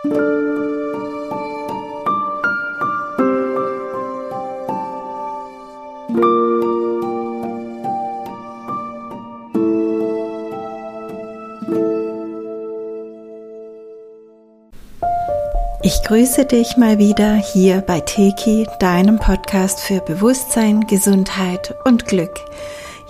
Ich grüße dich mal wieder hier bei Teki, deinem Podcast für Bewusstsein, Gesundheit und Glück.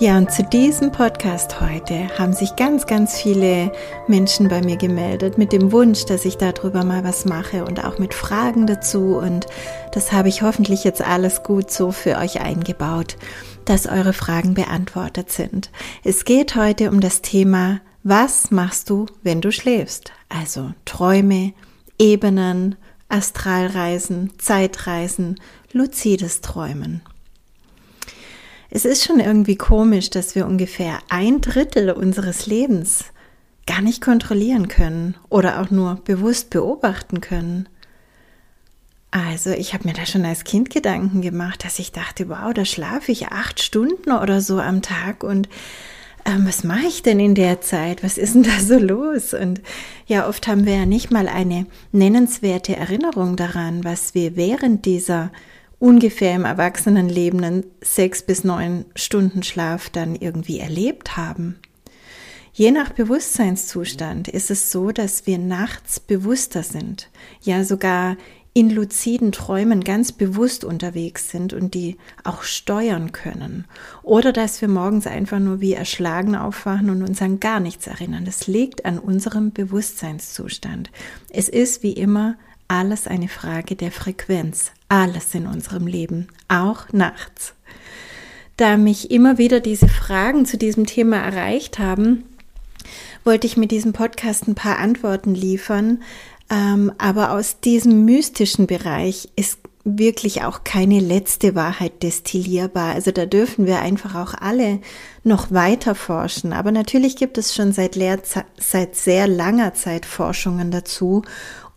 Ja, und zu diesem Podcast heute haben sich ganz, ganz viele Menschen bei mir gemeldet mit dem Wunsch, dass ich darüber mal was mache und auch mit Fragen dazu. Und das habe ich hoffentlich jetzt alles gut so für euch eingebaut, dass eure Fragen beantwortet sind. Es geht heute um das Thema, was machst du, wenn du schläfst? Also Träume, Ebenen, Astralreisen, Zeitreisen, luzides Träumen. Es ist schon irgendwie komisch, dass wir ungefähr ein Drittel unseres Lebens gar nicht kontrollieren können oder auch nur bewusst beobachten können. Also ich habe mir da schon als Kind Gedanken gemacht, dass ich dachte, wow, da schlafe ich acht Stunden oder so am Tag und ähm, was mache ich denn in der Zeit? Was ist denn da so los? Und ja, oft haben wir ja nicht mal eine nennenswerte Erinnerung daran, was wir während dieser ungefähr im Erwachsenenleben sechs bis neun Stunden Schlaf dann irgendwie erlebt haben. Je nach Bewusstseinszustand ist es so, dass wir nachts bewusster sind, ja sogar in luziden Träumen ganz bewusst unterwegs sind und die auch steuern können. Oder dass wir morgens einfach nur wie erschlagen aufwachen und uns an gar nichts erinnern. Das liegt an unserem Bewusstseinszustand. Es ist wie immer alles eine Frage der Frequenz. Alles in unserem Leben, auch nachts. Da mich immer wieder diese Fragen zu diesem Thema erreicht haben, wollte ich mit diesem Podcast ein paar Antworten liefern, ähm, aber aus diesem mystischen Bereich ist wirklich auch keine letzte Wahrheit destillierbar. Also da dürfen wir einfach auch alle noch weiter forschen. Aber natürlich gibt es schon seit, seit sehr langer Zeit Forschungen dazu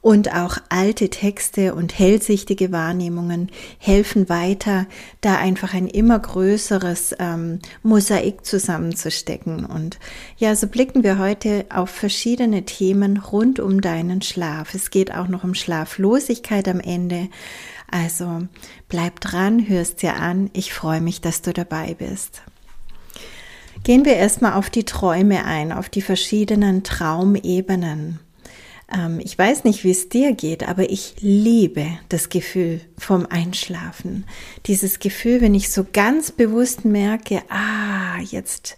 und auch alte Texte und hellsichtige Wahrnehmungen helfen weiter, da einfach ein immer größeres ähm, Mosaik zusammenzustecken. Und ja, so blicken wir heute auf verschiedene Themen rund um deinen Schlaf. Es geht auch noch um Schlaflosigkeit am Ende. Also bleib dran, hörst dir an. Ich freue mich, dass du dabei bist. Gehen wir erstmal auf die Träume ein, auf die verschiedenen Traumebenen. Ähm, ich weiß nicht, wie es dir geht, aber ich liebe das Gefühl vom Einschlafen. Dieses Gefühl, wenn ich so ganz bewusst merke, ah, jetzt,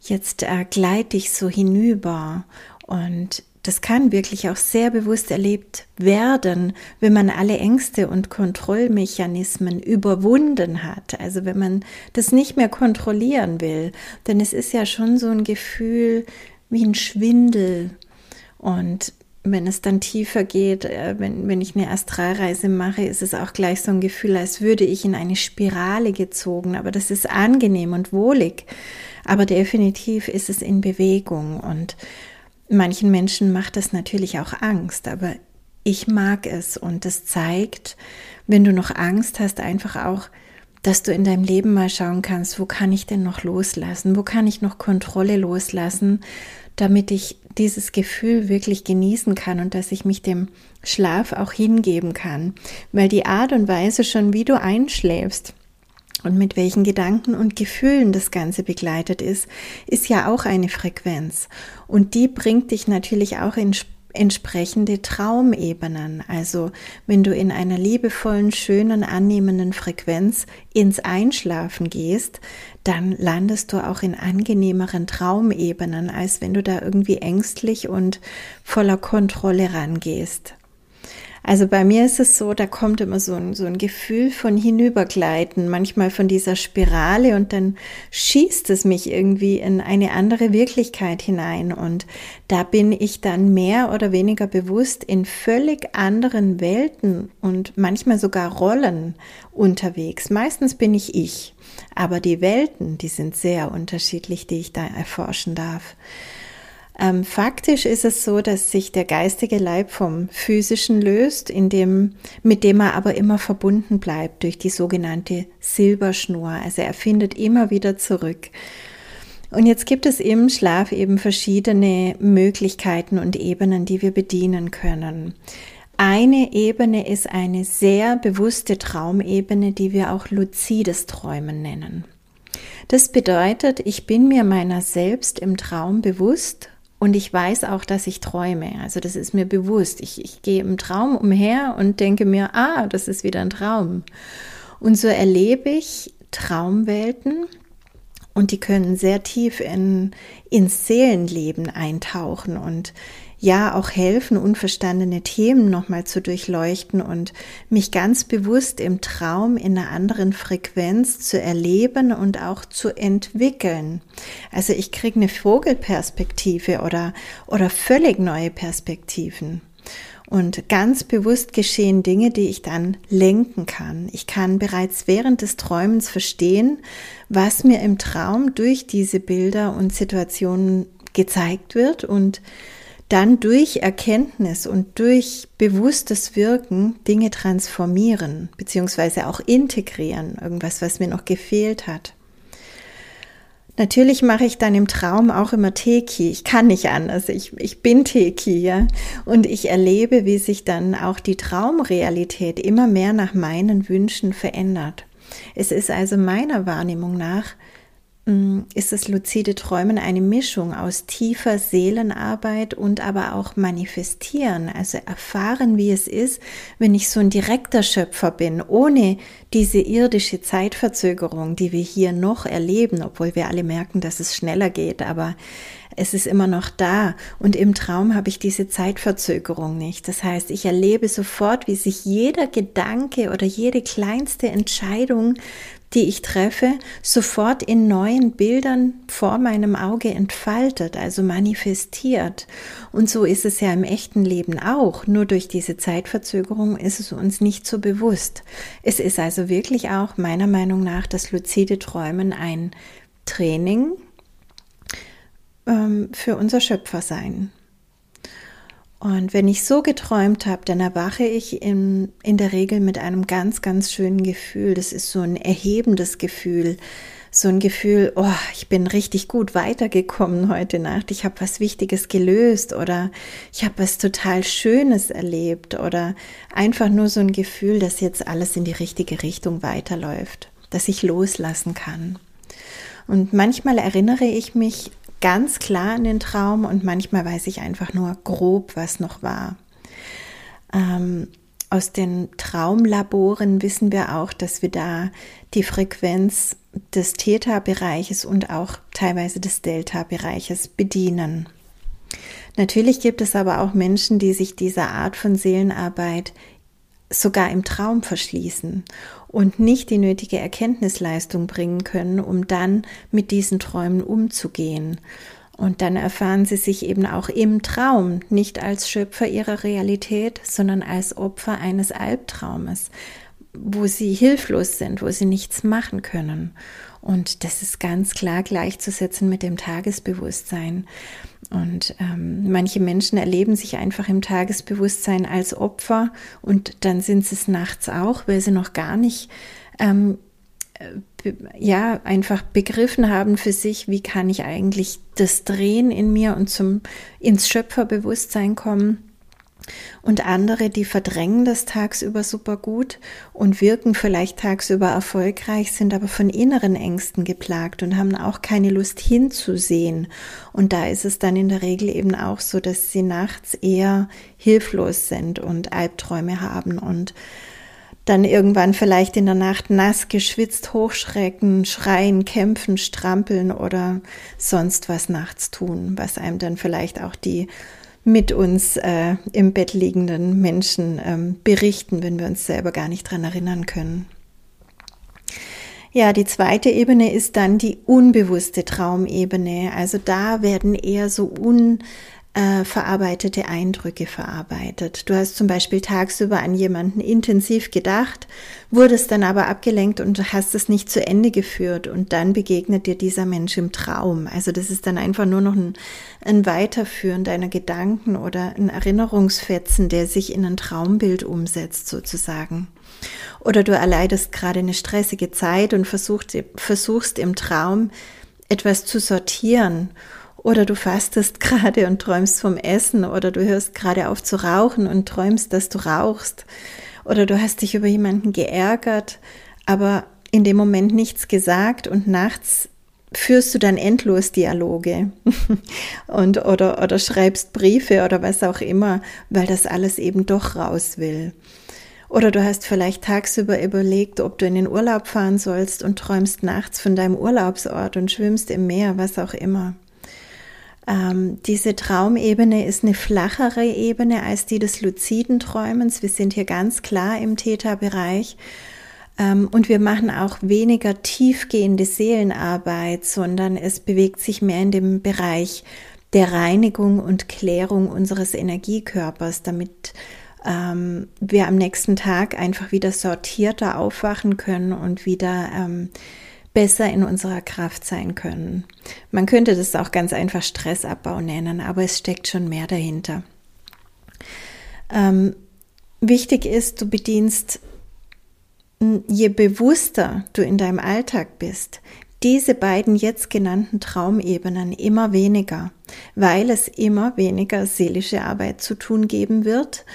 jetzt äh, gleite ich so hinüber und das kann wirklich auch sehr bewusst erlebt werden, wenn man alle Ängste und Kontrollmechanismen überwunden hat. Also wenn man das nicht mehr kontrollieren will. Denn es ist ja schon so ein Gefühl wie ein Schwindel. Und wenn es dann tiefer geht, äh, wenn, wenn ich eine Astralreise mache, ist es auch gleich so ein Gefühl, als würde ich in eine Spirale gezogen. Aber das ist angenehm und wohlig. Aber definitiv ist es in Bewegung. Und manchen Menschen macht das natürlich auch Angst. Aber ich mag es. Und das zeigt, wenn du noch Angst hast, einfach auch, dass du in deinem Leben mal schauen kannst, wo kann ich denn noch loslassen? Wo kann ich noch Kontrolle loslassen? damit ich dieses Gefühl wirklich genießen kann und dass ich mich dem Schlaf auch hingeben kann. Weil die Art und Weise schon, wie du einschläfst, und mit welchen Gedanken und Gefühlen das Ganze begleitet ist, ist ja auch eine Frequenz. Und die bringt dich natürlich auch in entsprechende Traumebenen. Also wenn du in einer liebevollen, schönen, annehmenden Frequenz ins Einschlafen gehst, dann landest du auch in angenehmeren Traumebenen, als wenn du da irgendwie ängstlich und voller Kontrolle rangehst. Also bei mir ist es so, da kommt immer so ein, so ein Gefühl von Hinübergleiten, manchmal von dieser Spirale und dann schießt es mich irgendwie in eine andere Wirklichkeit hinein und da bin ich dann mehr oder weniger bewusst in völlig anderen Welten und manchmal sogar Rollen unterwegs. Meistens bin ich ich, aber die Welten, die sind sehr unterschiedlich, die ich da erforschen darf. Ähm, faktisch ist es so, dass sich der geistige Leib vom physischen löst, in dem, mit dem er aber immer verbunden bleibt durch die sogenannte Silberschnur. Also er findet immer wieder zurück. Und jetzt gibt es im Schlaf eben verschiedene Möglichkeiten und Ebenen, die wir bedienen können. Eine Ebene ist eine sehr bewusste Traumebene, die wir auch luzides Träumen nennen. Das bedeutet, ich bin mir meiner selbst im Traum bewusst und ich weiß auch, dass ich träume. Also das ist mir bewusst. Ich, ich gehe im Traum umher und denke mir, ah, das ist wieder ein Traum. Und so erlebe ich Traumwelten und die können sehr tief in, ins Seelenleben eintauchen und ja auch helfen, unverstandene Themen nochmal zu durchleuchten und mich ganz bewusst im Traum in einer anderen Frequenz zu erleben und auch zu entwickeln. Also ich kriege eine Vogelperspektive oder, oder völlig neue Perspektiven. Und ganz bewusst geschehen Dinge, die ich dann lenken kann. Ich kann bereits während des Träumens verstehen, was mir im Traum durch diese Bilder und Situationen gezeigt wird und dann durch Erkenntnis und durch bewusstes Wirken Dinge transformieren, beziehungsweise auch integrieren, irgendwas, was mir noch gefehlt hat. Natürlich mache ich dann im Traum auch immer Teki. Ich kann nicht anders. Ich, ich bin Teki, ja. Und ich erlebe, wie sich dann auch die Traumrealität immer mehr nach meinen Wünschen verändert. Es ist also meiner Wahrnehmung nach ist das luzide Träumen eine Mischung aus tiefer Seelenarbeit und aber auch manifestieren, also erfahren, wie es ist, wenn ich so ein direkter Schöpfer bin, ohne diese irdische Zeitverzögerung, die wir hier noch erleben, obwohl wir alle merken, dass es schneller geht, aber es ist immer noch da und im Traum habe ich diese Zeitverzögerung nicht. Das heißt, ich erlebe sofort, wie sich jeder Gedanke oder jede kleinste Entscheidung die ich treffe, sofort in neuen Bildern vor meinem Auge entfaltet, also manifestiert. Und so ist es ja im echten Leben auch. Nur durch diese Zeitverzögerung ist es uns nicht so bewusst. Es ist also wirklich auch meiner Meinung nach das luzide Träumen ein Training ähm, für unser Schöpfersein. Und wenn ich so geträumt habe, dann erwache ich in, in der Regel mit einem ganz, ganz schönen Gefühl. Das ist so ein erhebendes Gefühl. So ein Gefühl, oh, ich bin richtig gut weitergekommen heute Nacht. Ich habe was Wichtiges gelöst oder ich habe was total Schönes erlebt oder einfach nur so ein Gefühl, dass jetzt alles in die richtige Richtung weiterläuft, dass ich loslassen kann. Und manchmal erinnere ich mich ganz klar an den Traum und manchmal weiß ich einfach nur grob, was noch war. Ähm, aus den Traumlaboren wissen wir auch, dass wir da die Frequenz des Theta-Bereiches und auch teilweise des Delta-Bereiches bedienen. Natürlich gibt es aber auch Menschen, die sich dieser Art von Seelenarbeit sogar im Traum verschließen und nicht die nötige Erkenntnisleistung bringen können, um dann mit diesen Träumen umzugehen. Und dann erfahren sie sich eben auch im Traum nicht als Schöpfer ihrer Realität, sondern als Opfer eines Albtraumes, wo sie hilflos sind, wo sie nichts machen können. Und das ist ganz klar gleichzusetzen mit dem Tagesbewusstsein. Und ähm, manche Menschen erleben sich einfach im Tagesbewusstsein als Opfer und dann sind sie es nachts auch, weil sie noch gar nicht ähm, äh, ja einfach begriffen haben für sich, wie kann ich eigentlich das drehen in mir und zum ins Schöpferbewusstsein kommen. Und andere, die verdrängen das tagsüber super gut und wirken vielleicht tagsüber erfolgreich, sind aber von inneren Ängsten geplagt und haben auch keine Lust hinzusehen. Und da ist es dann in der Regel eben auch so, dass sie nachts eher hilflos sind und Albträume haben und dann irgendwann vielleicht in der Nacht nass geschwitzt hochschrecken, schreien, kämpfen, strampeln oder sonst was nachts tun, was einem dann vielleicht auch die mit uns äh, im Bett liegenden Menschen ähm, berichten, wenn wir uns selber gar nicht dran erinnern können. Ja, die zweite Ebene ist dann die unbewusste Traumebene. Also da werden eher so un äh, verarbeitete Eindrücke verarbeitet. Du hast zum Beispiel tagsüber an jemanden intensiv gedacht, wurdest dann aber abgelenkt und hast es nicht zu Ende geführt und dann begegnet dir dieser Mensch im Traum. Also das ist dann einfach nur noch ein, ein Weiterführen deiner Gedanken oder ein Erinnerungsfetzen, der sich in ein Traumbild umsetzt sozusagen. Oder du erleidest gerade eine stressige Zeit und versuchst, versuchst im Traum etwas zu sortieren oder du fastest gerade und träumst vom Essen oder du hörst gerade auf zu rauchen und träumst, dass du rauchst oder du hast dich über jemanden geärgert, aber in dem Moment nichts gesagt und nachts führst du dann endlos Dialoge und oder oder schreibst Briefe oder was auch immer, weil das alles eben doch raus will. Oder du hast vielleicht tagsüber überlegt, ob du in den Urlaub fahren sollst und träumst nachts von deinem Urlaubsort und schwimmst im Meer, was auch immer. Ähm, diese Traumebene ist eine flachere Ebene als die des luziden Träumens. Wir sind hier ganz klar im Theta-Bereich. Ähm, und wir machen auch weniger tiefgehende Seelenarbeit, sondern es bewegt sich mehr in dem Bereich der Reinigung und Klärung unseres Energiekörpers, damit ähm, wir am nächsten Tag einfach wieder sortierter aufwachen können und wieder ähm, besser in unserer Kraft sein können. Man könnte das auch ganz einfach Stressabbau nennen, aber es steckt schon mehr dahinter. Ähm, wichtig ist, du bedienst, je bewusster du in deinem Alltag bist, diese beiden jetzt genannten Traumebenen immer weniger, weil es immer weniger seelische Arbeit zu tun geben wird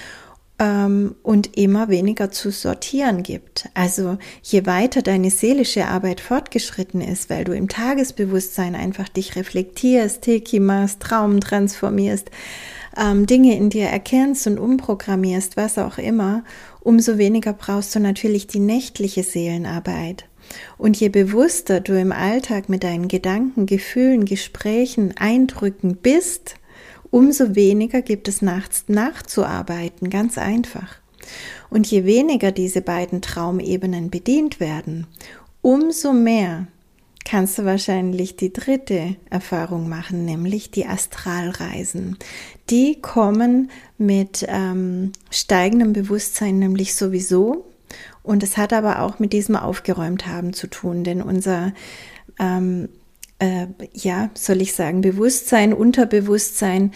ähm, und immer weniger zu sortieren gibt. Also je weiter deine seelische Arbeit fortgeschritten ist, weil du im Tagesbewusstsein einfach dich reflektierst, Teki machst, Traum transformierst, ähm, Dinge in dir erkennst und umprogrammierst, was auch immer, umso weniger brauchst du natürlich die nächtliche Seelenarbeit. Und je bewusster du im Alltag mit deinen Gedanken, Gefühlen, Gesprächen, Eindrücken bist, umso weniger gibt es nachts nachzuarbeiten, ganz einfach. Und je weniger diese beiden Traumebenen bedient werden, umso mehr kannst du wahrscheinlich die dritte Erfahrung machen, nämlich die Astralreisen. Die kommen mit ähm, steigendem Bewusstsein nämlich sowieso. Und es hat aber auch mit diesem Aufgeräumt haben zu tun, denn unser ähm, äh, ja, soll ich sagen, Bewusstsein, Unterbewusstsein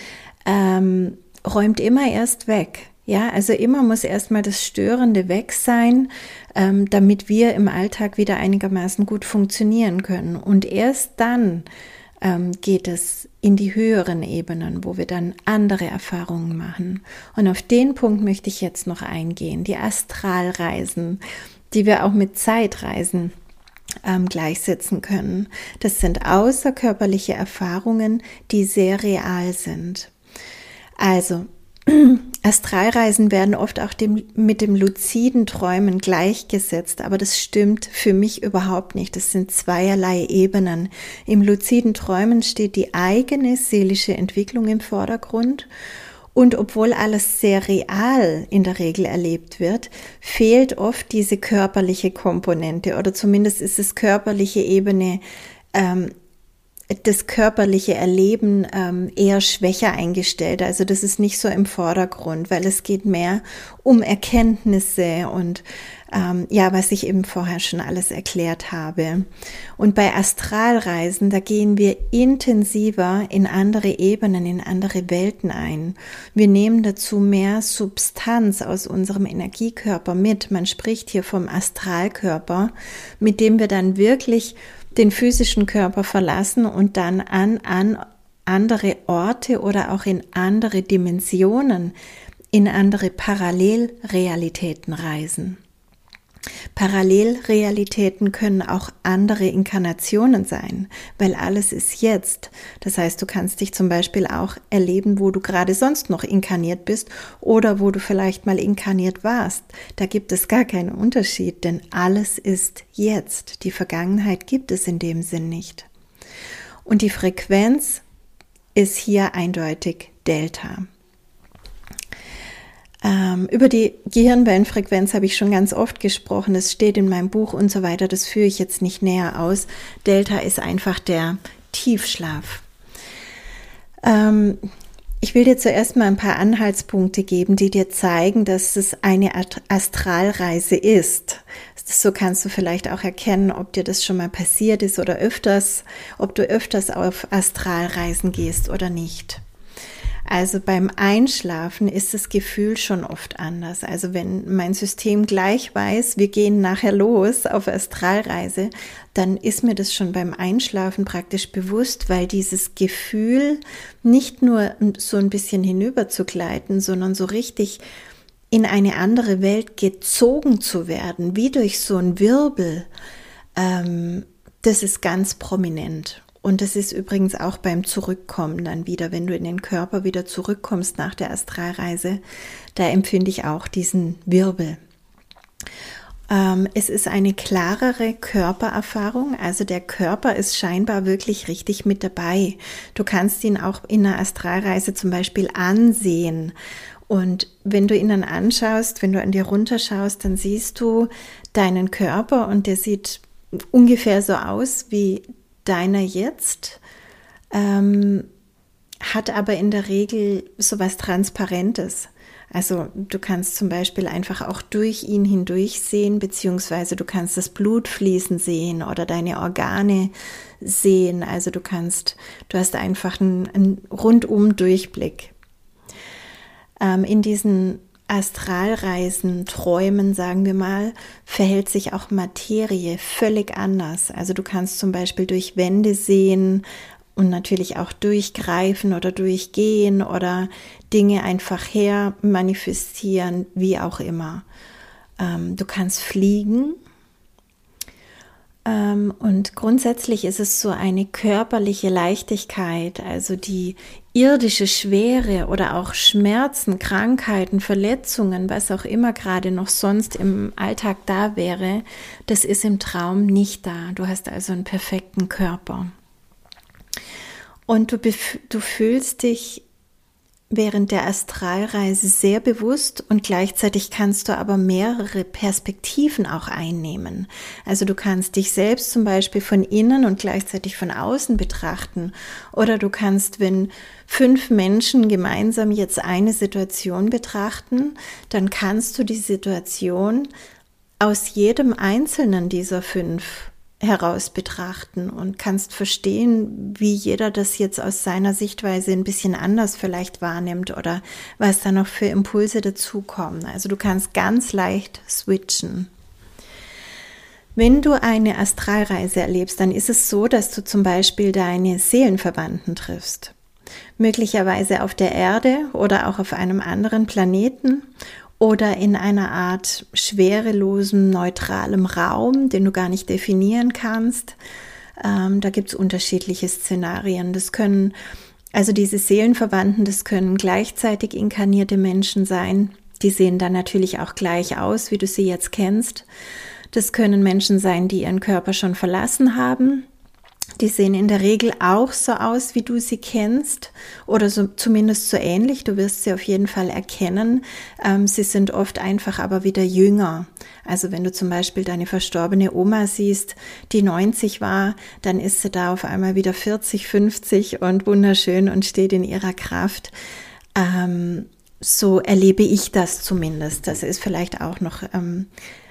ähm, räumt immer erst weg. Ja, also immer muss erstmal das Störende weg sein, ähm, damit wir im Alltag wieder einigermaßen gut funktionieren können. Und erst dann ähm, geht es in die höheren Ebenen, wo wir dann andere Erfahrungen machen. Und auf den Punkt möchte ich jetzt noch eingehen, die Astralreisen, die wir auch mit Zeitreisen ähm, gleichsetzen können. Das sind außerkörperliche Erfahrungen, die sehr real sind. Also, Astralreisen werden oft auch dem, mit dem luziden Träumen gleichgesetzt, aber das stimmt für mich überhaupt nicht. Das sind zweierlei Ebenen. Im luziden Träumen steht die eigene seelische Entwicklung im Vordergrund und obwohl alles sehr real in der Regel erlebt wird, fehlt oft diese körperliche Komponente oder zumindest ist es körperliche Ebene, ähm, das körperliche Erleben ähm, eher schwächer eingestellt. Also das ist nicht so im Vordergrund, weil es geht mehr um Erkenntnisse und ähm, ja, was ich eben vorher schon alles erklärt habe. Und bei Astralreisen, da gehen wir intensiver in andere Ebenen, in andere Welten ein. Wir nehmen dazu mehr Substanz aus unserem Energiekörper mit. Man spricht hier vom Astralkörper, mit dem wir dann wirklich den physischen Körper verlassen und dann an, an andere Orte oder auch in andere Dimensionen, in andere Parallelrealitäten reisen. Parallelrealitäten können auch andere Inkarnationen sein, weil alles ist jetzt. Das heißt, du kannst dich zum Beispiel auch erleben, wo du gerade sonst noch inkarniert bist oder wo du vielleicht mal inkarniert warst. Da gibt es gar keinen Unterschied, denn alles ist jetzt. Die Vergangenheit gibt es in dem Sinn nicht. Und die Frequenz ist hier eindeutig Delta. Ähm, über die Gehirnwellenfrequenz habe ich schon ganz oft gesprochen. Das steht in meinem Buch und so weiter. Das führe ich jetzt nicht näher aus. Delta ist einfach der Tiefschlaf. Ähm, ich will dir zuerst mal ein paar Anhaltspunkte geben, die dir zeigen, dass es eine Astralreise ist. So kannst du vielleicht auch erkennen, ob dir das schon mal passiert ist oder öfters, ob du öfters auf Astralreisen gehst oder nicht. Also beim Einschlafen ist das Gefühl schon oft anders. Also wenn mein System gleich weiß, wir gehen nachher los auf Astralreise, dann ist mir das schon beim Einschlafen praktisch bewusst, weil dieses Gefühl nicht nur so ein bisschen hinüber zu gleiten, sondern so richtig in eine andere Welt gezogen zu werden, wie durch so ein Wirbel, ähm, das ist ganz prominent. Und das ist übrigens auch beim Zurückkommen dann wieder, wenn du in den Körper wieder zurückkommst nach der Astralreise, da empfinde ich auch diesen Wirbel. Ähm, es ist eine klarere Körpererfahrung, also der Körper ist scheinbar wirklich richtig mit dabei. Du kannst ihn auch in einer Astralreise zum Beispiel ansehen. Und wenn du ihn dann anschaust, wenn du an dir runterschaust, dann siehst du deinen Körper und der sieht ungefähr so aus wie deiner jetzt, ähm, hat aber in der Regel so was Transparentes. Also du kannst zum Beispiel einfach auch durch ihn hindurch sehen, beziehungsweise du kannst das Blut fließen sehen oder deine Organe sehen. Also du kannst, du hast einfach einen, einen rundum Durchblick. Ähm, in diesen Astralreisen, Träumen, sagen wir mal, verhält sich auch Materie völlig anders. Also du kannst zum Beispiel durch Wände sehen und natürlich auch durchgreifen oder durchgehen oder Dinge einfach her manifestieren, wie auch immer. Ähm, du kannst fliegen, ähm, und grundsätzlich ist es so eine körperliche Leichtigkeit, also die irdische Schwere oder auch Schmerzen, Krankheiten, Verletzungen, was auch immer gerade noch sonst im Alltag da wäre, das ist im Traum nicht da. Du hast also einen perfekten Körper. Und du, du fühlst dich während der Astralreise sehr bewusst und gleichzeitig kannst du aber mehrere Perspektiven auch einnehmen. Also du kannst dich selbst zum Beispiel von innen und gleichzeitig von außen betrachten oder du kannst, wenn fünf Menschen gemeinsam jetzt eine Situation betrachten, dann kannst du die Situation aus jedem einzelnen dieser fünf heraus betrachten und kannst verstehen, wie jeder das jetzt aus seiner Sichtweise ein bisschen anders vielleicht wahrnimmt oder was da noch für Impulse dazukommen. Also du kannst ganz leicht switchen. Wenn du eine Astralreise erlebst, dann ist es so, dass du zum Beispiel deine Seelenverwandten triffst. Möglicherweise auf der Erde oder auch auf einem anderen Planeten oder in einer Art schwerelosem, neutralem Raum, den du gar nicht definieren kannst. Ähm, da gibt es unterschiedliche Szenarien. Das können, also diese Seelenverwandten, das können gleichzeitig inkarnierte Menschen sein. Die sehen dann natürlich auch gleich aus, wie du sie jetzt kennst. Das können Menschen sein, die ihren Körper schon verlassen haben. Die sehen in der Regel auch so aus, wie du sie kennst oder so, zumindest so ähnlich. Du wirst sie auf jeden Fall erkennen. Ähm, sie sind oft einfach aber wieder jünger. Also wenn du zum Beispiel deine verstorbene Oma siehst, die 90 war, dann ist sie da auf einmal wieder 40, 50 und wunderschön und steht in ihrer Kraft. Ähm, so erlebe ich das zumindest. Das ist vielleicht auch noch ähm,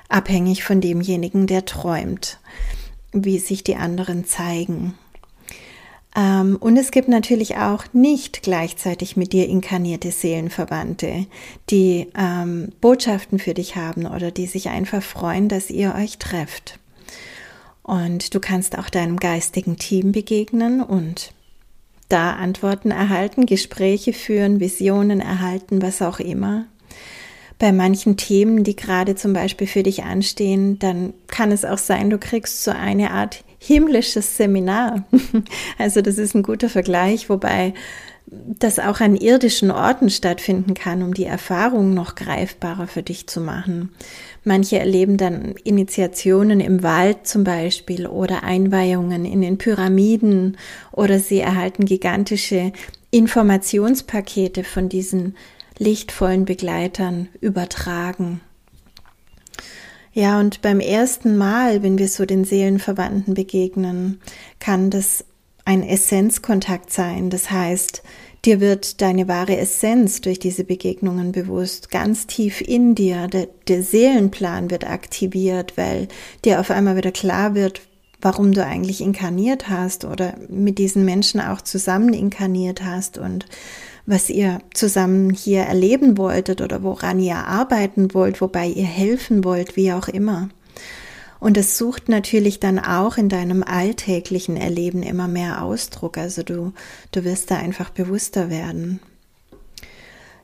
abhängig von demjenigen, der träumt wie sich die anderen zeigen. Ähm, und es gibt natürlich auch nicht gleichzeitig mit dir inkarnierte Seelenverwandte, die ähm, Botschaften für dich haben oder die sich einfach freuen, dass ihr euch trefft. Und du kannst auch deinem geistigen Team begegnen und da Antworten erhalten, Gespräche führen, Visionen erhalten, was auch immer bei manchen Themen, die gerade zum Beispiel für dich anstehen, dann kann es auch sein, du kriegst so eine Art himmlisches Seminar. Also das ist ein guter Vergleich, wobei das auch an irdischen Orten stattfinden kann, um die Erfahrung noch greifbarer für dich zu machen. Manche erleben dann Initiationen im Wald zum Beispiel oder Einweihungen in den Pyramiden oder sie erhalten gigantische Informationspakete von diesen lichtvollen Begleitern übertragen. Ja, und beim ersten Mal, wenn wir so den Seelenverwandten begegnen, kann das ein Essenzkontakt sein. Das heißt, dir wird deine wahre Essenz durch diese Begegnungen bewusst, ganz tief in dir. Der, der Seelenplan wird aktiviert, weil dir auf einmal wieder klar wird, warum du eigentlich inkarniert hast oder mit diesen Menschen auch zusammen inkarniert hast und was ihr zusammen hier erleben wolltet oder woran ihr arbeiten wollt, wobei ihr helfen wollt, wie auch immer. Und es sucht natürlich dann auch in deinem alltäglichen Erleben immer mehr Ausdruck. Also du, du wirst da einfach bewusster werden.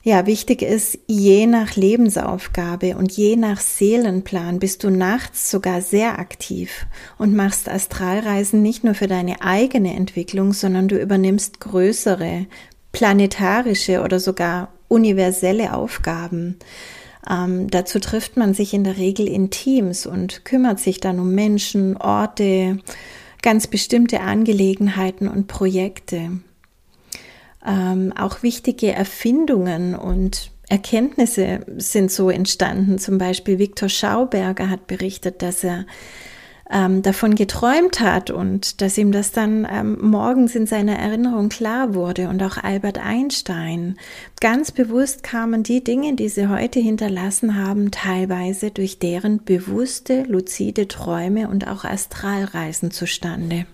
Ja, wichtig ist, je nach Lebensaufgabe und je nach Seelenplan bist du nachts sogar sehr aktiv und machst Astralreisen nicht nur für deine eigene Entwicklung, sondern du übernimmst größere, planetarische oder sogar universelle Aufgaben. Ähm, dazu trifft man sich in der Regel in Teams und kümmert sich dann um Menschen, Orte, ganz bestimmte Angelegenheiten und Projekte. Ähm, auch wichtige Erfindungen und Erkenntnisse sind so entstanden. Zum Beispiel Viktor Schauberger hat berichtet, dass er ähm, davon geträumt hat und dass ihm das dann ähm, morgens in seiner Erinnerung klar wurde und auch Albert Einstein. Ganz bewusst kamen die Dinge, die sie heute hinterlassen haben, teilweise durch deren bewusste, luzide Träume und auch Astralreisen zustande.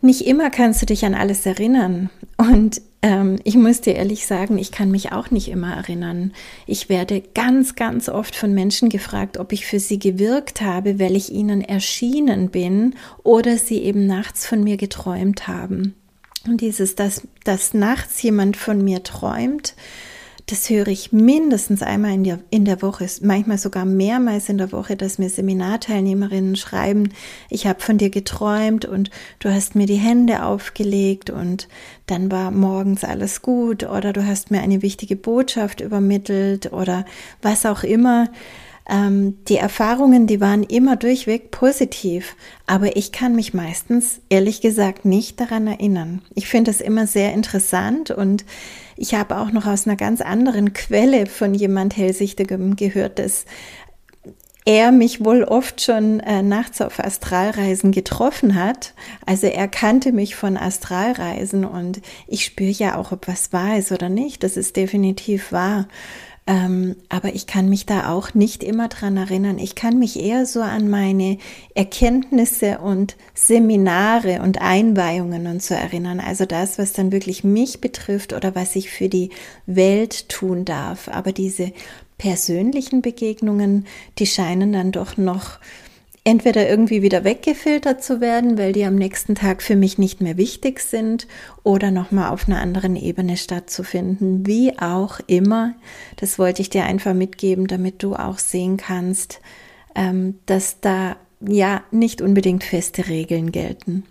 Nicht immer kannst du dich an alles erinnern und ähm, ich muss dir ehrlich sagen, ich kann mich auch nicht immer erinnern. Ich werde ganz, ganz oft von Menschen gefragt, ob ich für sie gewirkt habe, weil ich ihnen erschienen bin oder sie eben nachts von mir geträumt haben. Und dieses, dass, dass nachts jemand von mir träumt, das höre ich mindestens einmal in der, in der Woche, manchmal sogar mehrmals in der Woche, dass mir Seminarteilnehmerinnen schreiben, ich habe von dir geträumt und du hast mir die Hände aufgelegt und dann war morgens alles gut oder du hast mir eine wichtige Botschaft übermittelt oder was auch immer. Ähm, die Erfahrungen, die waren immer durchweg positiv, aber ich kann mich meistens, ehrlich gesagt, nicht daran erinnern. Ich finde es immer sehr interessant und ich habe auch noch aus einer ganz anderen Quelle von jemand Hellsichtigem gehört, dass er mich wohl oft schon äh, nachts auf Astralreisen getroffen hat. Also er kannte mich von Astralreisen und ich spüre ja auch, ob was wahr ist oder nicht. Das ist definitiv wahr. Ähm, aber ich kann mich da auch nicht immer dran erinnern. Ich kann mich eher so an meine Erkenntnisse und Seminare und Einweihungen und so erinnern. Also das, was dann wirklich mich betrifft oder was ich für die Welt tun darf. Aber diese persönlichen Begegnungen, die scheinen dann doch noch entweder irgendwie wieder weggefiltert zu werden, weil die am nächsten Tag für mich nicht mehr wichtig sind oder nochmal auf einer anderen Ebene stattzufinden. Wie auch immer, das wollte ich dir einfach mitgeben, damit du auch sehen kannst, ähm, dass da ja nicht unbedingt feste Regeln gelten.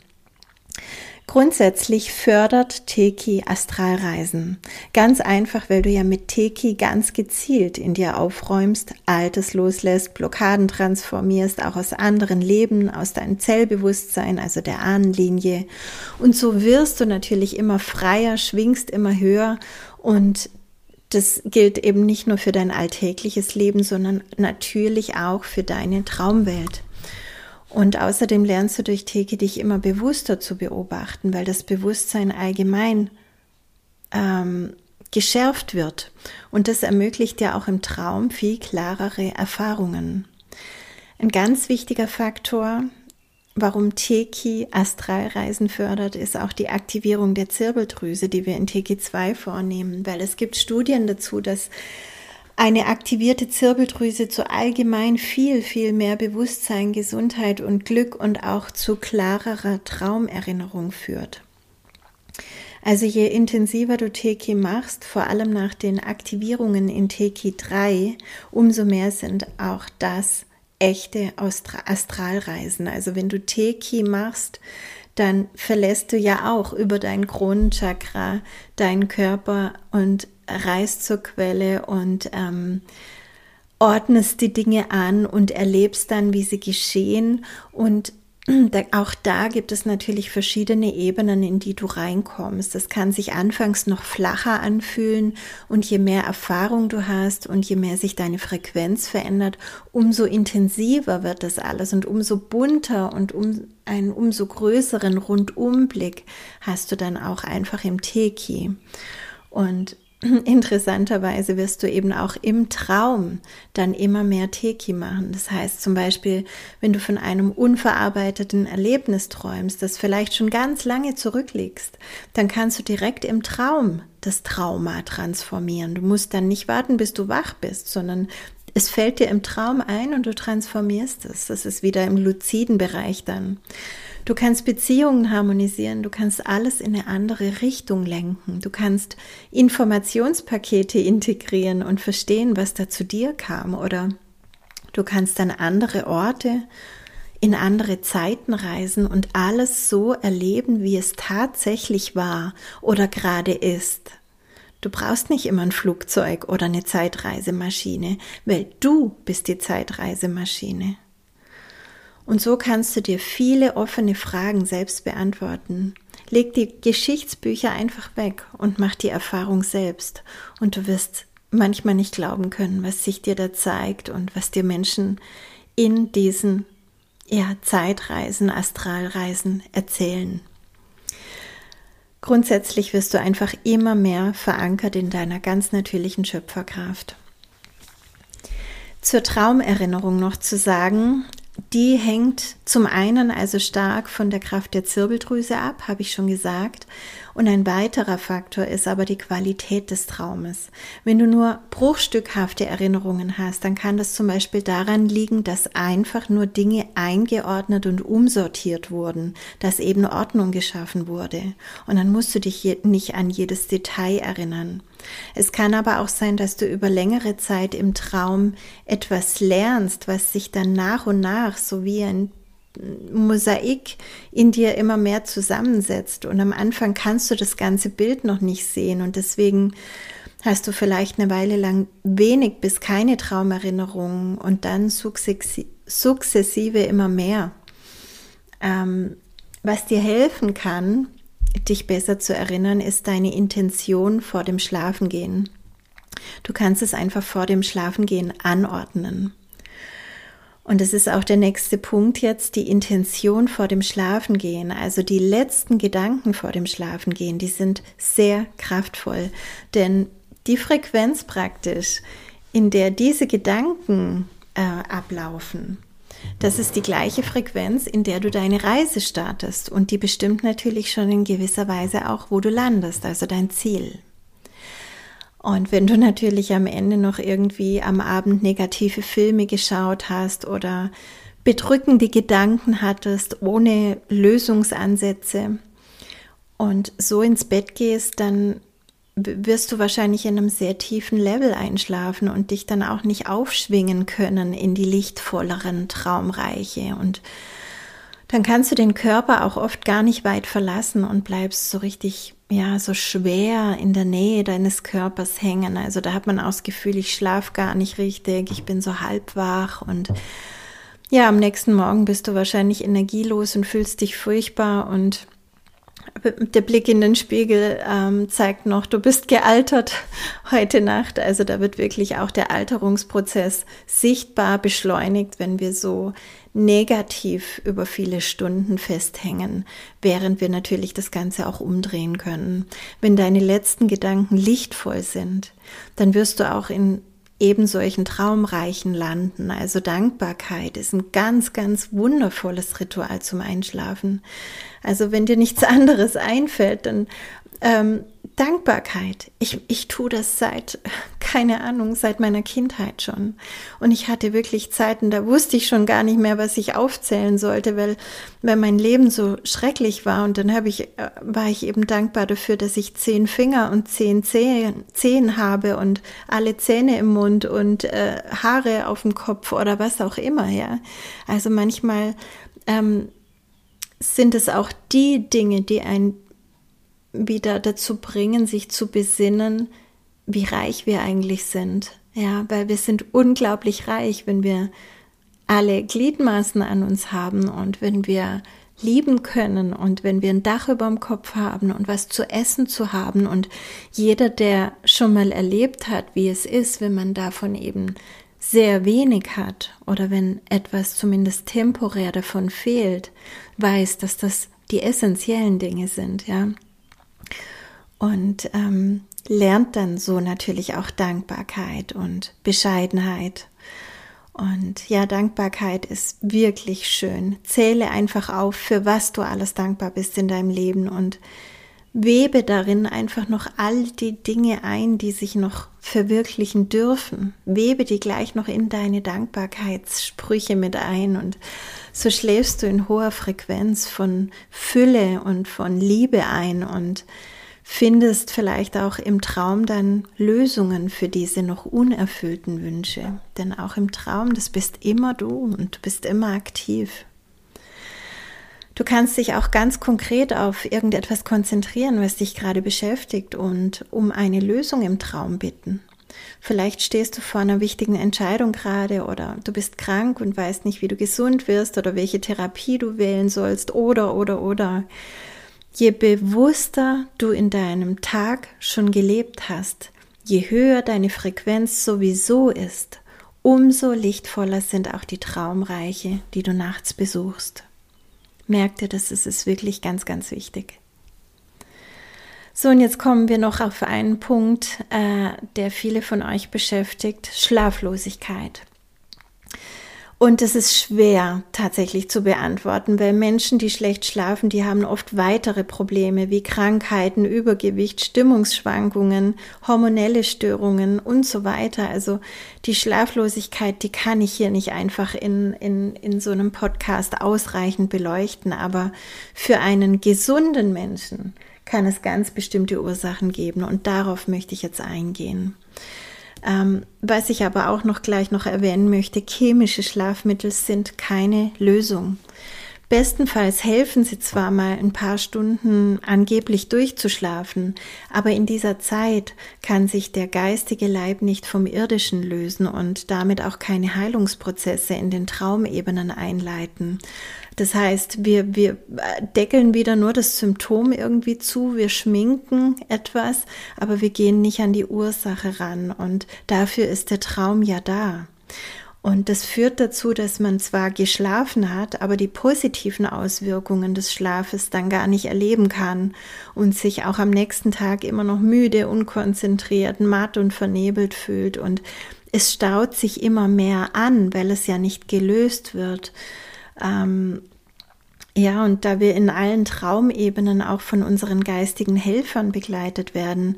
Grundsätzlich fördert Teki Astralreisen. Ganz einfach, weil du ja mit Teki ganz gezielt in dir aufräumst, Altes loslässt, Blockaden transformierst, auch aus anderen Leben, aus deinem Zellbewusstsein, also der Ahnenlinie. Und so wirst du natürlich immer freier, schwingst immer höher und das gilt eben nicht nur für dein alltägliches Leben, sondern natürlich auch für deine Traumwelt. Und außerdem lernst du durch Theke dich immer bewusster zu beobachten, weil das Bewusstsein allgemein ähm, geschärft wird. Und das ermöglicht dir auch im Traum viel klarere Erfahrungen. Ein ganz wichtiger Faktor, warum Teki Astralreisen fördert, ist auch die Aktivierung der Zirbeldrüse, die wir in Teki 2 vornehmen, weil es gibt Studien dazu, dass eine aktivierte Zirbeldrüse zu allgemein viel, viel mehr Bewusstsein, Gesundheit und Glück und auch zu klarerer Traumerinnerung führt. Also je intensiver du Teki machst, vor allem nach den Aktivierungen in Teki 3, umso mehr sind auch das echte Astralreisen. Also wenn du Teki machst, dann verlässt du ja auch über dein Kronenchakra deinen Körper und reist zur Quelle und ähm, ordnest die Dinge an und erlebst dann, wie sie geschehen. Und auch da gibt es natürlich verschiedene Ebenen, in die du reinkommst. Das kann sich anfangs noch flacher anfühlen und je mehr Erfahrung du hast und je mehr sich deine Frequenz verändert, umso intensiver wird das alles und umso bunter und um einen umso größeren Rundumblick hast du dann auch einfach im Teki. Und interessanterweise wirst du eben auch im Traum dann immer mehr Teki machen. Das heißt zum Beispiel, wenn du von einem unverarbeiteten Erlebnis träumst, das vielleicht schon ganz lange zurückliegst, dann kannst du direkt im Traum das Trauma transformieren. Du musst dann nicht warten, bis du wach bist, sondern es fällt dir im Traum ein und du transformierst es. Das ist wieder im luziden Bereich dann. Du kannst Beziehungen harmonisieren, du kannst alles in eine andere Richtung lenken, du kannst Informationspakete integrieren und verstehen, was da zu dir kam oder du kannst an andere Orte, in andere Zeiten reisen und alles so erleben, wie es tatsächlich war oder gerade ist. Du brauchst nicht immer ein Flugzeug oder eine Zeitreisemaschine, weil du bist die Zeitreisemaschine. Und so kannst du dir viele offene Fragen selbst beantworten. Leg die Geschichtsbücher einfach weg und mach die Erfahrung selbst. Und du wirst manchmal nicht glauben können, was sich dir da zeigt und was dir Menschen in diesen ja, Zeitreisen, Astralreisen erzählen. Grundsätzlich wirst du einfach immer mehr verankert in deiner ganz natürlichen Schöpferkraft. Zur Traumerinnerung noch zu sagen, die hängt zum einen also stark von der Kraft der Zirbeldrüse ab, habe ich schon gesagt. Und ein weiterer Faktor ist aber die Qualität des Traumes. Wenn du nur bruchstückhafte Erinnerungen hast, dann kann das zum Beispiel daran liegen, dass einfach nur Dinge eingeordnet und umsortiert wurden, dass eben Ordnung geschaffen wurde. Und dann musst du dich nicht an jedes Detail erinnern. Es kann aber auch sein, dass du über längere Zeit im Traum etwas lernst, was sich dann nach und nach so wie ein Mosaik in dir immer mehr zusammensetzt. Und am Anfang kannst du das ganze Bild noch nicht sehen und deswegen hast du vielleicht eine Weile lang wenig bis keine Traumerinnerungen und dann sukzessive immer mehr. Ähm, was dir helfen kann, dich besser zu erinnern, ist deine Intention vor dem Schlafengehen. Du kannst es einfach vor dem Schlafengehen anordnen. Und es ist auch der nächste Punkt jetzt, die Intention vor dem Schlafengehen. Also die letzten Gedanken vor dem Schlafengehen, die sind sehr kraftvoll. Denn die Frequenz praktisch, in der diese Gedanken äh, ablaufen, das ist die gleiche Frequenz, in der du deine Reise startest. Und die bestimmt natürlich schon in gewisser Weise auch, wo du landest, also dein Ziel. Und wenn du natürlich am Ende noch irgendwie am Abend negative Filme geschaut hast oder bedrückende Gedanken hattest, ohne Lösungsansätze und so ins Bett gehst, dann wirst du wahrscheinlich in einem sehr tiefen Level einschlafen und dich dann auch nicht aufschwingen können in die lichtvolleren Traumreiche. Und dann kannst du den Körper auch oft gar nicht weit verlassen und bleibst so richtig ja, so schwer in der Nähe deines Körpers hängen. Also da hat man auch das Gefühl, ich schlafe gar nicht richtig, ich bin so halb wach und ja, am nächsten Morgen bist du wahrscheinlich energielos und fühlst dich furchtbar und der Blick in den Spiegel ähm, zeigt noch, du bist gealtert heute Nacht. Also da wird wirklich auch der Alterungsprozess sichtbar beschleunigt, wenn wir so negativ über viele Stunden festhängen, während wir natürlich das Ganze auch umdrehen können. Wenn deine letzten Gedanken lichtvoll sind, dann wirst du auch in eben solchen traumreichen landen. Also Dankbarkeit ist ein ganz, ganz wundervolles Ritual zum Einschlafen. Also wenn dir nichts anderes einfällt, dann ähm, Dankbarkeit. Ich, ich tue das seit, keine Ahnung, seit meiner Kindheit schon. Und ich hatte wirklich Zeiten, da wusste ich schon gar nicht mehr, was ich aufzählen sollte, weil, weil mein Leben so schrecklich war. Und dann habe ich, äh, war ich eben dankbar dafür, dass ich zehn Finger und zehn Zehen, Zehen habe und alle Zähne im Mund und äh, Haare auf dem Kopf oder was auch immer, ja. Also manchmal ähm, sind es auch die Dinge, die ein wieder dazu bringen, sich zu besinnen, wie reich wir eigentlich sind. Ja, weil wir sind unglaublich reich, wenn wir alle Gliedmaßen an uns haben und wenn wir lieben können und wenn wir ein Dach über dem Kopf haben und was zu essen zu haben und jeder, der schon mal erlebt hat, wie es ist, wenn man davon eben sehr wenig hat oder wenn etwas zumindest temporär davon fehlt, weiß, dass das die essentiellen Dinge sind, ja. Und ähm, lernt dann so natürlich auch Dankbarkeit und Bescheidenheit. Und ja, Dankbarkeit ist wirklich schön. Zähle einfach auf, für was du alles dankbar bist in deinem Leben und webe darin einfach noch all die Dinge ein, die sich noch verwirklichen dürfen. Webe die gleich noch in deine Dankbarkeitssprüche mit ein und so schläfst du in hoher Frequenz von Fülle und von Liebe ein und findest vielleicht auch im Traum dann Lösungen für diese noch unerfüllten Wünsche. Denn auch im Traum, das bist immer du und du bist immer aktiv. Du kannst dich auch ganz konkret auf irgendetwas konzentrieren, was dich gerade beschäftigt und um eine Lösung im Traum bitten. Vielleicht stehst du vor einer wichtigen Entscheidung gerade oder du bist krank und weißt nicht, wie du gesund wirst oder welche Therapie du wählen sollst oder oder oder. Je bewusster du in deinem Tag schon gelebt hast, je höher deine Frequenz sowieso ist, umso lichtvoller sind auch die Traumreiche, die du nachts besuchst. Merk dir, das ist wirklich ganz, ganz wichtig. So, und jetzt kommen wir noch auf einen Punkt, äh, der viele von euch beschäftigt, Schlaflosigkeit. Und es ist schwer tatsächlich zu beantworten, weil Menschen, die schlecht schlafen, die haben oft weitere Probleme wie Krankheiten, Übergewicht, Stimmungsschwankungen, hormonelle Störungen und so weiter. Also die Schlaflosigkeit, die kann ich hier nicht einfach in, in, in so einem Podcast ausreichend beleuchten. Aber für einen gesunden Menschen kann es ganz bestimmte Ursachen geben und darauf möchte ich jetzt eingehen. Ähm, was ich aber auch noch gleich noch erwähnen möchte, chemische Schlafmittel sind keine Lösung. Bestenfalls helfen sie zwar mal ein paar Stunden angeblich durchzuschlafen, aber in dieser Zeit kann sich der geistige Leib nicht vom irdischen lösen und damit auch keine Heilungsprozesse in den Traumebenen einleiten. Das heißt, wir, wir deckeln wieder nur das Symptom irgendwie zu, wir schminken etwas, aber wir gehen nicht an die Ursache ran und dafür ist der Traum ja da. Und das führt dazu, dass man zwar geschlafen hat, aber die positiven Auswirkungen des Schlafes dann gar nicht erleben kann und sich auch am nächsten Tag immer noch müde, unkonzentriert, matt und vernebelt fühlt. Und es staut sich immer mehr an, weil es ja nicht gelöst wird. Ähm, ja, und da wir in allen Traumebenen auch von unseren geistigen Helfern begleitet werden,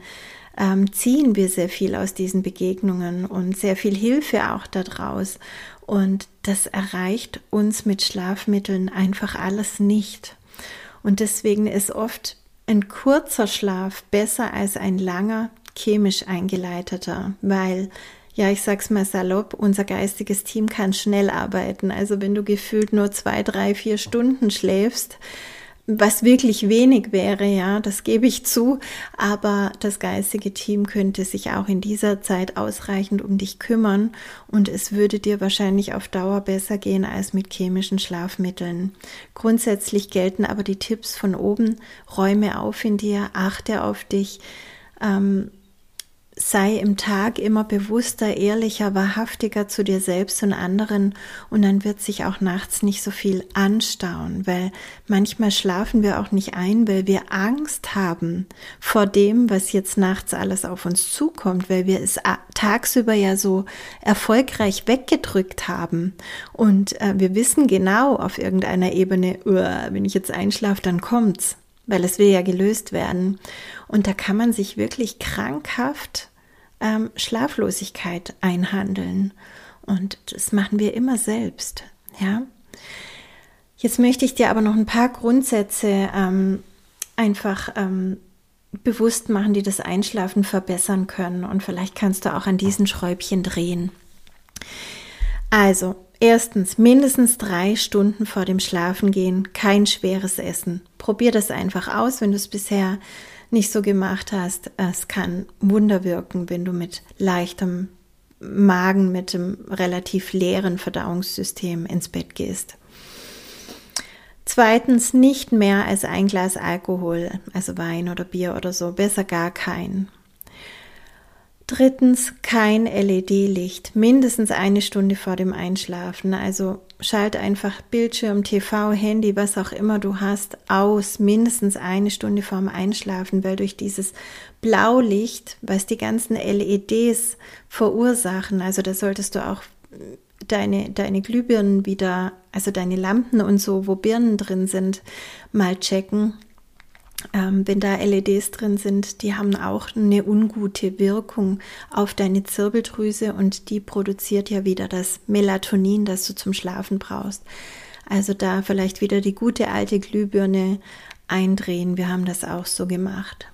ähm, ziehen wir sehr viel aus diesen Begegnungen und sehr viel Hilfe auch daraus. Und das erreicht uns mit Schlafmitteln einfach alles nicht. Und deswegen ist oft ein kurzer Schlaf besser als ein langer chemisch eingeleiteter, weil ja, ich sag's mal salopp, unser geistiges Team kann schnell arbeiten. Also wenn du gefühlt nur zwei, drei, vier Stunden schläfst, was wirklich wenig wäre, ja, das gebe ich zu, aber das geistige Team könnte sich auch in dieser Zeit ausreichend um dich kümmern und es würde dir wahrscheinlich auf Dauer besser gehen als mit chemischen Schlafmitteln. Grundsätzlich gelten aber die Tipps von oben, räume auf in dir, achte auf dich, ähm, sei im Tag immer bewusster, ehrlicher, wahrhaftiger zu dir selbst und anderen und dann wird sich auch nachts nicht so viel anstauen, weil manchmal schlafen wir auch nicht ein, weil wir Angst haben vor dem, was jetzt nachts alles auf uns zukommt, weil wir es tagsüber ja so erfolgreich weggedrückt haben und äh, wir wissen genau auf irgendeiner Ebene, wenn ich jetzt einschlafe, dann kommt's weil es will ja gelöst werden. Und da kann man sich wirklich krankhaft ähm, Schlaflosigkeit einhandeln. Und das machen wir immer selbst. Ja. Jetzt möchte ich dir aber noch ein paar Grundsätze ähm, einfach ähm, bewusst machen, die das Einschlafen verbessern können. Und vielleicht kannst du auch an diesen Schräubchen drehen. Also, erstens, mindestens drei Stunden vor dem Schlafengehen kein schweres Essen. Probier das einfach aus, wenn du es bisher nicht so gemacht hast. Es kann Wunder wirken, wenn du mit leichtem Magen, mit einem relativ leeren Verdauungssystem ins Bett gehst. Zweitens nicht mehr als ein Glas Alkohol, also Wein oder Bier oder so, besser gar kein. Drittens kein LED-Licht, mindestens eine Stunde vor dem Einschlafen. Also schalt einfach Bildschirm, TV, Handy, was auch immer du hast, aus, mindestens eine Stunde vorm Einschlafen, weil durch dieses Blaulicht, was die ganzen LEDs verursachen, also da solltest du auch deine, deine Glühbirnen wieder, also deine Lampen und so, wo Birnen drin sind, mal checken. Ähm, wenn da LEDs drin sind, die haben auch eine ungute Wirkung auf deine Zirbeldrüse und die produziert ja wieder das Melatonin, das du zum Schlafen brauchst. Also da vielleicht wieder die gute alte Glühbirne eindrehen. Wir haben das auch so gemacht.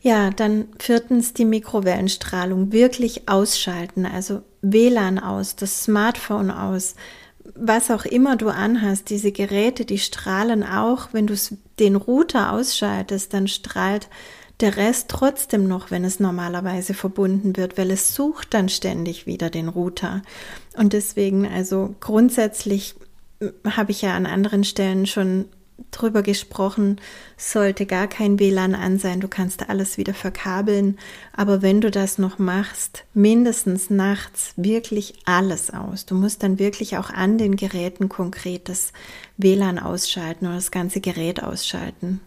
Ja, dann viertens die Mikrowellenstrahlung wirklich ausschalten, also WLAN aus, das Smartphone aus, was auch immer du anhast, diese Geräte, die strahlen auch, wenn du den Router ausschaltest, dann strahlt der Rest trotzdem noch, wenn es normalerweise verbunden wird, weil es sucht dann ständig wieder den Router. Und deswegen, also grundsätzlich habe ich ja an anderen Stellen schon drüber gesprochen, sollte gar kein WLAN an sein. Du kannst alles wieder verkabeln. Aber wenn du das noch machst, mindestens nachts wirklich alles aus. Du musst dann wirklich auch an den Geräten konkret das WLAN ausschalten oder das ganze Gerät ausschalten.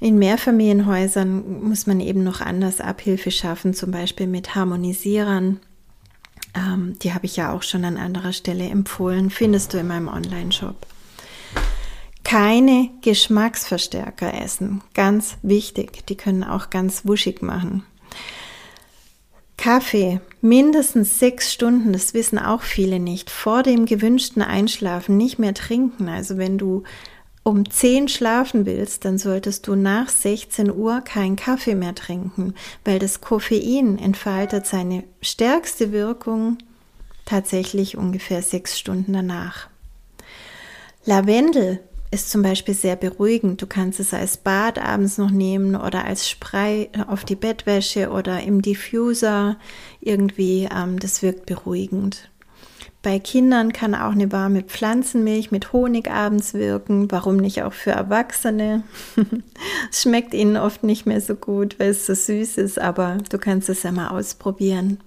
In Mehrfamilienhäusern muss man eben noch anders Abhilfe schaffen, zum Beispiel mit Harmonisierern. Ähm, die habe ich ja auch schon an anderer Stelle empfohlen, findest du in meinem Online-Shop keine Geschmacksverstärker essen. Ganz wichtig. Die können auch ganz wuschig machen. Kaffee, mindestens sechs Stunden, das wissen auch viele nicht, vor dem gewünschten Einschlafen nicht mehr trinken. Also wenn du um 10 schlafen willst, dann solltest du nach 16 Uhr keinen Kaffee mehr trinken, weil das Koffein entfaltet seine stärkste Wirkung tatsächlich ungefähr sechs Stunden danach. Lavendel ist zum Beispiel sehr beruhigend. Du kannst es als Bad abends noch nehmen oder als Spray auf die Bettwäsche oder im Diffuser irgendwie. Ähm, das wirkt beruhigend. Bei Kindern kann auch eine warme Pflanzenmilch mit Honig abends wirken. Warum nicht auch für Erwachsene? es schmeckt ihnen oft nicht mehr so gut, weil es so süß ist, aber du kannst es ja mal ausprobieren.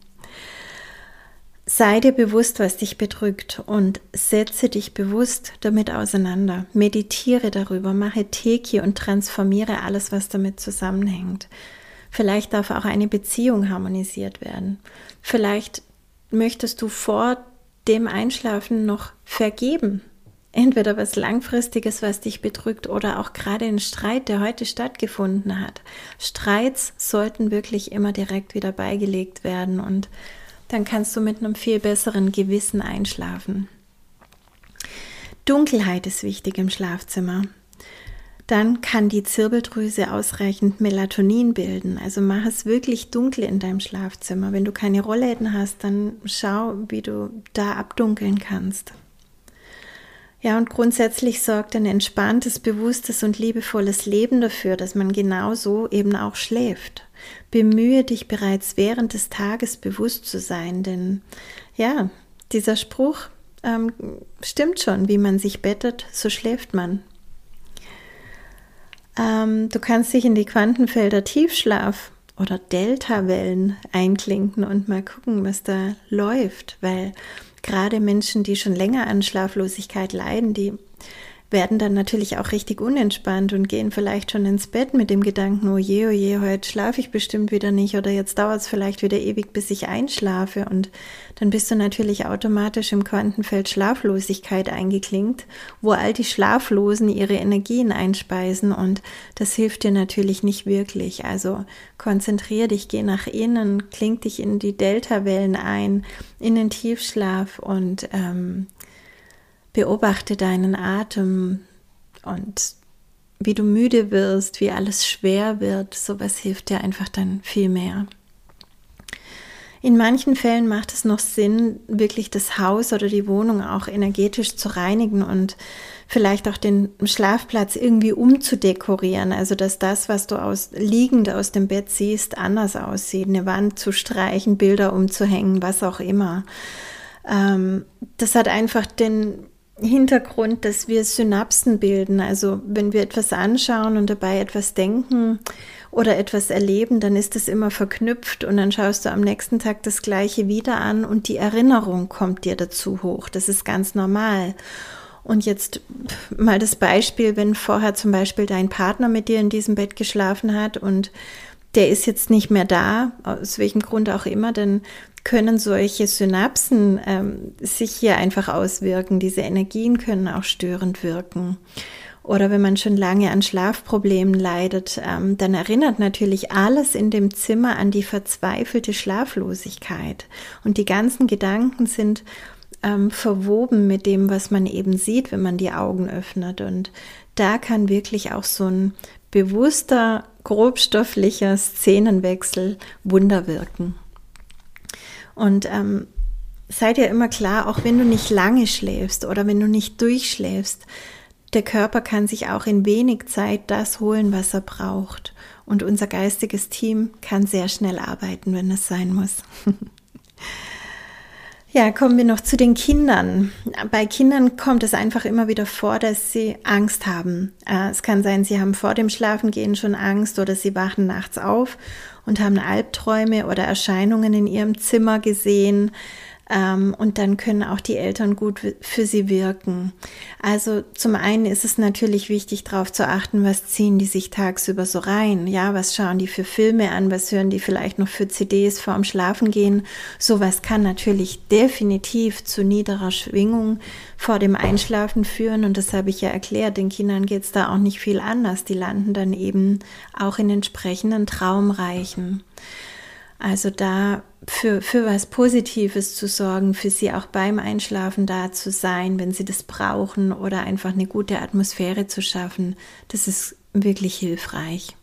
Sei dir bewusst, was dich bedrückt und setze dich bewusst damit auseinander. Meditiere darüber, mache Teki und transformiere alles, was damit zusammenhängt. Vielleicht darf auch eine Beziehung harmonisiert werden. Vielleicht möchtest du vor dem Einschlafen noch vergeben. Entweder was Langfristiges, was dich bedrückt, oder auch gerade ein Streit, der heute stattgefunden hat. Streits sollten wirklich immer direkt wieder beigelegt werden und dann kannst du mit einem viel besseren Gewissen einschlafen. Dunkelheit ist wichtig im Schlafzimmer. Dann kann die Zirbeldrüse ausreichend Melatonin bilden. Also mach es wirklich dunkel in deinem Schlafzimmer. Wenn du keine Rollläden hast, dann schau, wie du da abdunkeln kannst. Ja, und grundsätzlich sorgt ein entspanntes, bewusstes und liebevolles Leben dafür, dass man genau so eben auch schläft. Bemühe dich bereits während des Tages bewusst zu sein, denn ja, dieser Spruch ähm, stimmt schon, wie man sich bettet, so schläft man. Ähm, du kannst dich in die Quantenfelder Tiefschlaf oder Delta-Wellen einklinken und mal gucken, was da läuft, weil gerade Menschen, die schon länger an Schlaflosigkeit leiden, die werden dann natürlich auch richtig unentspannt und gehen vielleicht schon ins Bett mit dem Gedanken, oh je, oh je, heute schlafe ich bestimmt wieder nicht oder jetzt dauert es vielleicht wieder ewig, bis ich einschlafe und dann bist du natürlich automatisch im Quantenfeld Schlaflosigkeit eingeklinkt, wo all die Schlaflosen ihre Energien einspeisen und das hilft dir natürlich nicht wirklich. Also konzentrier dich, geh nach innen, kling dich in die Delta-Wellen ein, in den Tiefschlaf und ähm, Beobachte deinen Atem und wie du müde wirst, wie alles schwer wird. Sowas hilft dir einfach dann viel mehr. In manchen Fällen macht es noch Sinn, wirklich das Haus oder die Wohnung auch energetisch zu reinigen und vielleicht auch den Schlafplatz irgendwie umzudekorieren. Also, dass das, was du aus, liegend aus dem Bett siehst, anders aussieht. Eine Wand zu streichen, Bilder umzuhängen, was auch immer. Ähm, das hat einfach den Hintergrund, dass wir Synapsen bilden. Also wenn wir etwas anschauen und dabei etwas denken oder etwas erleben, dann ist es immer verknüpft und dann schaust du am nächsten Tag das gleiche wieder an und die Erinnerung kommt dir dazu hoch. Das ist ganz normal. Und jetzt mal das Beispiel, wenn vorher zum Beispiel dein Partner mit dir in diesem Bett geschlafen hat und der ist jetzt nicht mehr da, aus welchem Grund auch immer, dann können solche Synapsen ähm, sich hier einfach auswirken. Diese Energien können auch störend wirken. Oder wenn man schon lange an Schlafproblemen leidet, ähm, dann erinnert natürlich alles in dem Zimmer an die verzweifelte Schlaflosigkeit. Und die ganzen Gedanken sind ähm, verwoben mit dem, was man eben sieht, wenn man die Augen öffnet. Und da kann wirklich auch so ein bewusster, grobstofflicher Szenenwechsel Wunder wirken. Und ähm, sei dir immer klar, auch wenn du nicht lange schläfst oder wenn du nicht durchschläfst, der Körper kann sich auch in wenig Zeit das holen, was er braucht. Und unser geistiges Team kann sehr schnell arbeiten, wenn es sein muss. Ja, kommen wir noch zu den Kindern. Bei Kindern kommt es einfach immer wieder vor, dass sie Angst haben. Äh, es kann sein, sie haben vor dem Schlafengehen schon Angst oder sie wachen nachts auf und haben Albträume oder Erscheinungen in ihrem Zimmer gesehen. Ähm, und dann können auch die Eltern gut für sie wirken. Also zum einen ist es natürlich wichtig, darauf zu achten, was ziehen die sich tagsüber so rein. Ja, was schauen die für Filme an, was hören die vielleicht noch für CDs vorm Schlafengehen. Sowas kann natürlich definitiv zu niederer Schwingung vor dem Einschlafen führen. Und das habe ich ja erklärt. Den Kindern geht es da auch nicht viel anders. Die landen dann eben auch in entsprechenden Traumreichen. Also da für, für was Positives zu sorgen, für sie auch beim Einschlafen da zu sein, wenn sie das brauchen oder einfach eine gute Atmosphäre zu schaffen, das ist wirklich hilfreich.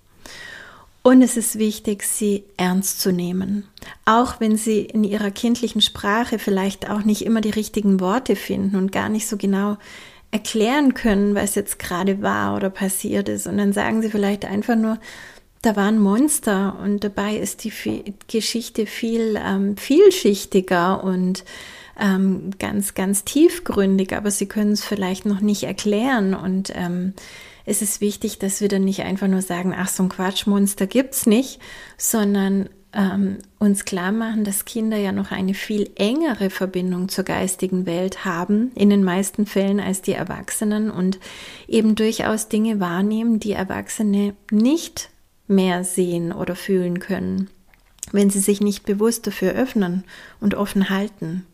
Und es ist wichtig, sie ernst zu nehmen. Auch wenn sie in ihrer kindlichen Sprache vielleicht auch nicht immer die richtigen Worte finden und gar nicht so genau erklären können, was jetzt gerade war oder passiert ist. Und dann sagen sie vielleicht einfach nur, da war ein Monster und dabei ist die Geschichte viel ähm, vielschichtiger und ähm, ganz, ganz tiefgründig, aber sie können es vielleicht noch nicht erklären und ähm, es ist wichtig, dass wir dann nicht einfach nur sagen, ach, so ein Quatschmonster gibt's nicht, sondern ähm, uns klar machen, dass Kinder ja noch eine viel engere Verbindung zur geistigen Welt haben, in den meisten Fällen als die Erwachsenen und eben durchaus Dinge wahrnehmen, die Erwachsene nicht mehr sehen oder fühlen können, wenn sie sich nicht bewusst dafür öffnen und offen halten.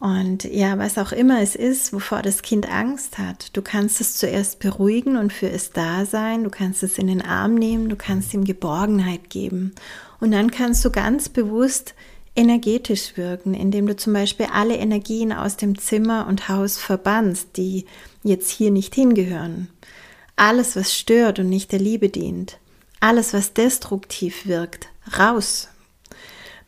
Und ja, was auch immer es ist, wovor das Kind Angst hat, du kannst es zuerst beruhigen und für es da sein, du kannst es in den Arm nehmen, du kannst ihm Geborgenheit geben. Und dann kannst du ganz bewusst energetisch wirken, indem du zum Beispiel alle Energien aus dem Zimmer und Haus verbannst, die jetzt hier nicht hingehören. Alles, was stört und nicht der Liebe dient. Alles, was destruktiv wirkt, raus.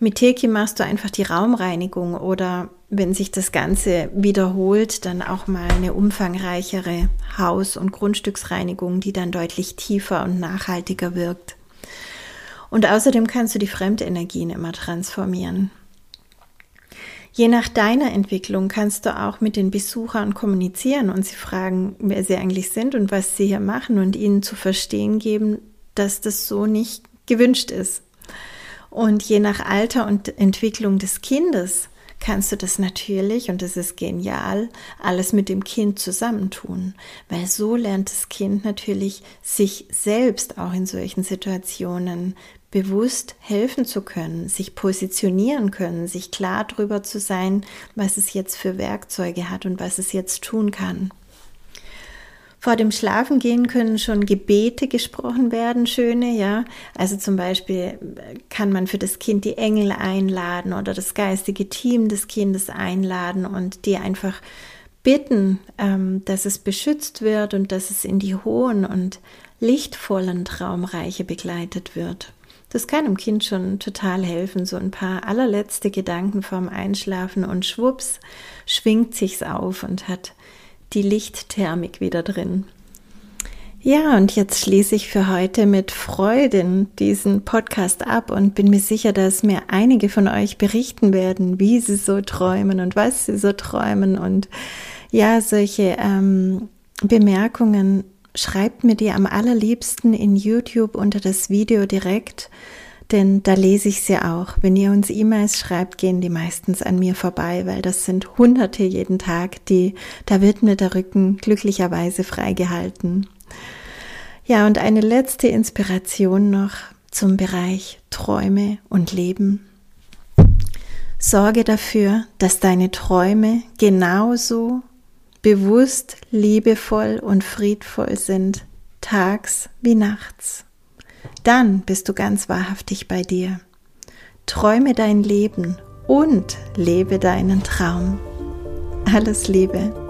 Mit Teki machst du einfach die Raumreinigung oder wenn sich das Ganze wiederholt, dann auch mal eine umfangreichere Haus- und Grundstücksreinigung, die dann deutlich tiefer und nachhaltiger wirkt. Und außerdem kannst du die Fremdenergien immer transformieren. Je nach deiner Entwicklung kannst du auch mit den Besuchern kommunizieren und sie fragen, wer sie eigentlich sind und was sie hier machen und ihnen zu verstehen geben, dass das so nicht gewünscht ist. Und je nach Alter und Entwicklung des Kindes kannst du das natürlich, und das ist genial, alles mit dem Kind zusammentun, weil so lernt das Kind natürlich sich selbst auch in solchen Situationen bewusst helfen zu können, sich positionieren können, sich klar darüber zu sein, was es jetzt für Werkzeuge hat und was es jetzt tun kann. Vor dem Schlafengehen können schon Gebete gesprochen werden, schöne, ja. Also zum Beispiel kann man für das Kind die Engel einladen oder das geistige Team des Kindes einladen und die einfach bitten, ähm, dass es beschützt wird und dass es in die hohen und lichtvollen Traumreiche begleitet wird. Das kann dem Kind schon total helfen, so ein paar allerletzte Gedanken vorm Einschlafen und schwupps schwingt sich's auf und hat die Lichtthermik wieder drin. Ja, und jetzt schließe ich für heute mit Freuden diesen Podcast ab und bin mir sicher, dass mir einige von euch berichten werden, wie sie so träumen und was sie so träumen und Ja, solche ähm, Bemerkungen schreibt mir die am allerliebsten in YouTube unter das Video direkt, denn da lese ich sie auch. Wenn ihr uns E-Mails schreibt, gehen die meistens an mir vorbei, weil das sind Hunderte jeden Tag, die, da wird mir der Rücken glücklicherweise freigehalten. Ja, und eine letzte Inspiration noch zum Bereich Träume und Leben. Sorge dafür, dass deine Träume genauso bewusst, liebevoll und friedvoll sind, tags wie nachts. Dann bist du ganz wahrhaftig bei dir. Träume dein Leben und lebe deinen Traum. Alles Liebe.